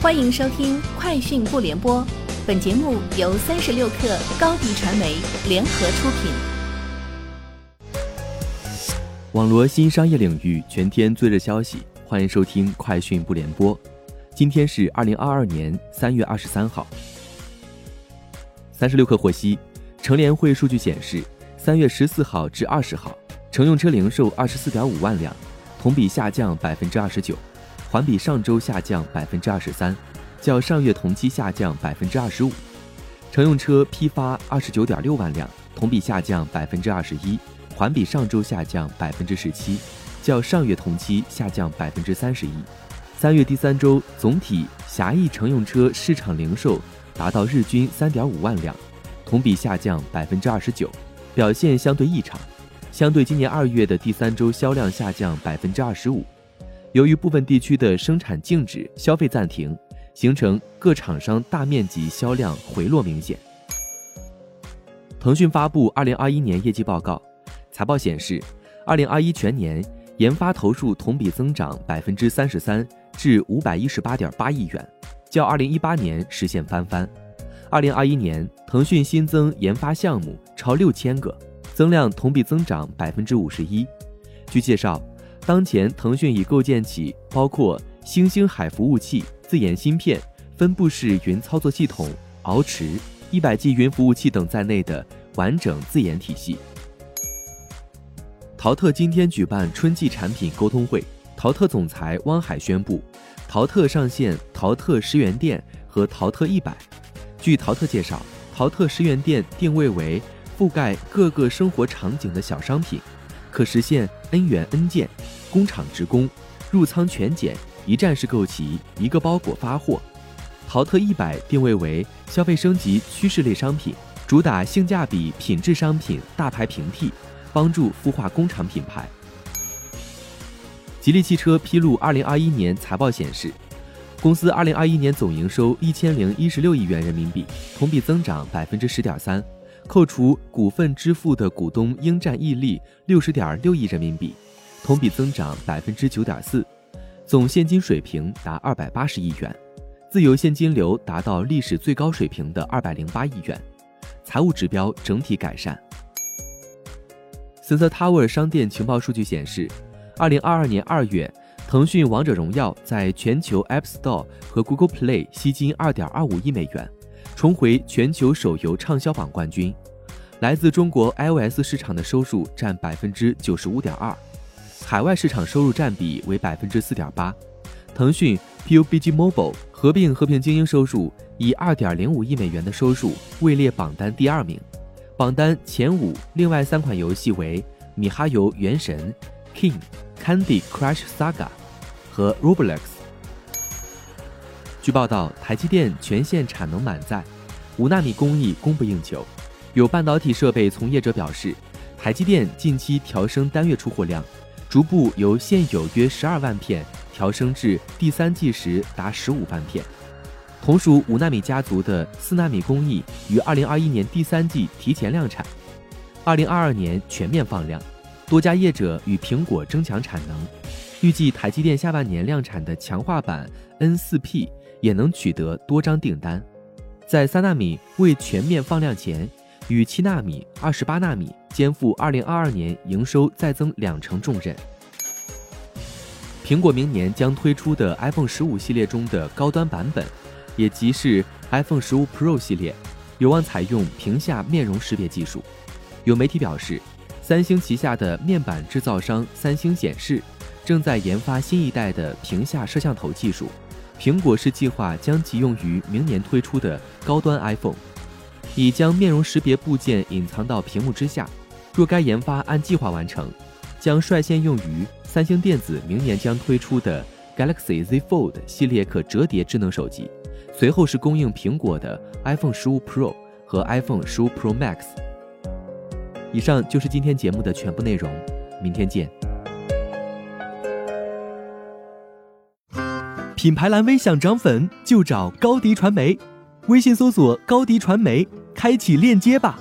欢迎收听《快讯不联播》，本节目由三十六克高低传媒联合出品。网罗新商业领域全天最热消息，欢迎收听《快讯不联播》。今天是二零二二年三月二十三号。三十六克获悉，乘联会数据显示，三月十四号至二十号，乘用车零售二十四点五万辆，同比下降百分之二十九。环比上周下降百分之二十三，较上月同期下降百分之二十五。乘用车批发二十九点六万辆，同比下降百分之二十一，环比上周下降百分之十七，较上月同期下降百分之三十一。三月第三周总体狭义乘用车市场零售达到日均三点五万辆，同比下降百分之二十九，表现相对异常。相对今年二月的第三周销量下降百分之二十五。由于部分地区的生产静止、消费暂停，形成各厂商大面积销量回落明显。腾讯发布二零二一年业绩报告，财报显示，二零二一全年研发投入同比增长百分之三十三，至五百一十八点八亿元，较二零一八年实现翻番。二零二一年，腾讯新增研发项目超六千个，增量同比增长百分之五十一。据介绍。当前，腾讯已构建起 包括星星海服务器、自研芯片、分布式云操作系统、敖池、一百 G 云服务器等在内的完整自研体系。淘特今天举办春季产品沟通会，淘特总裁汪海宣布，淘特上线淘特十元店和淘特一百。据淘特介绍，淘特十元店定位为覆盖各个生活场景的小商品，可实现 N 元 N 件。工厂直供，入仓全检，一站式购齐，一个包裹发货。淘特一百定位为消费升级趋势类商品，主打性价比品质商品，大牌平替，帮助孵化工厂品牌。吉利汽车披露二零二一年财报显示，公司二零二一年总营收一千零一十六亿元人民币，同比增长百分之十点三，扣除股份支付的股东应占溢利六十点六亿人民币。同比增长百分之九点四，总现金水平达二百八十亿元，自由现金流达到历史最高水平的二百零八亿元，财务指标整体改善。Sensor Tower 商店情报数据显示，二零二二年二月，腾讯《王者荣耀》在全球 App Store 和 Google Play 吸金二点二五亿美元，重回全球手游畅销榜冠军。来自中国 iOS 市场的收入占百分之九十五点二。海外市场收入占比为百分之四点八，腾讯 PUBG Mobile 合并和平精英收入以二点零五亿美元的收入位列榜单第二名，榜单前五另外三款游戏为米哈游原神、King、Candy Crush Saga 和 Roblox。据报道，台积电全线产能满载，五纳米工艺供不应求。有半导体设备从业者表示，台积电近期调升单月出货量。逐步由现有约十二万片调升至第三季时达十五万片。同属五纳米家族的四纳米工艺于二零二一年第三季提前量产，二零二二年全面放量。多家业者与苹果争抢产能，预计台积电下半年量产的强化版 N 四 P 也能取得多张订单。在三纳米未全面放量前。与七纳米、二十八纳米肩负二零二二年营收再增两成重任。苹果明年将推出的 iPhone 十五系列中的高端版本，也即是 iPhone 十五 Pro 系列，有望采用屏下面容识别技术。有媒体表示，三星旗下的面板制造商三星显示正在研发新一代的屏下摄像头技术，苹果是计划将其用于明年推出的高端 iPhone。已将面容识别部件隐藏到屏幕之下。若该研发按计划完成，将率先用于三星电子明年将推出的 Galaxy Z Fold 系列可折叠智能手机。随后是供应苹果的 iPhone 十五 Pro 和 iPhone 十五 Pro Max。以上就是今天节目的全部内容，明天见。品牌蓝 V 想涨粉就找高迪传媒。微信搜索高迪传媒，开启链接吧。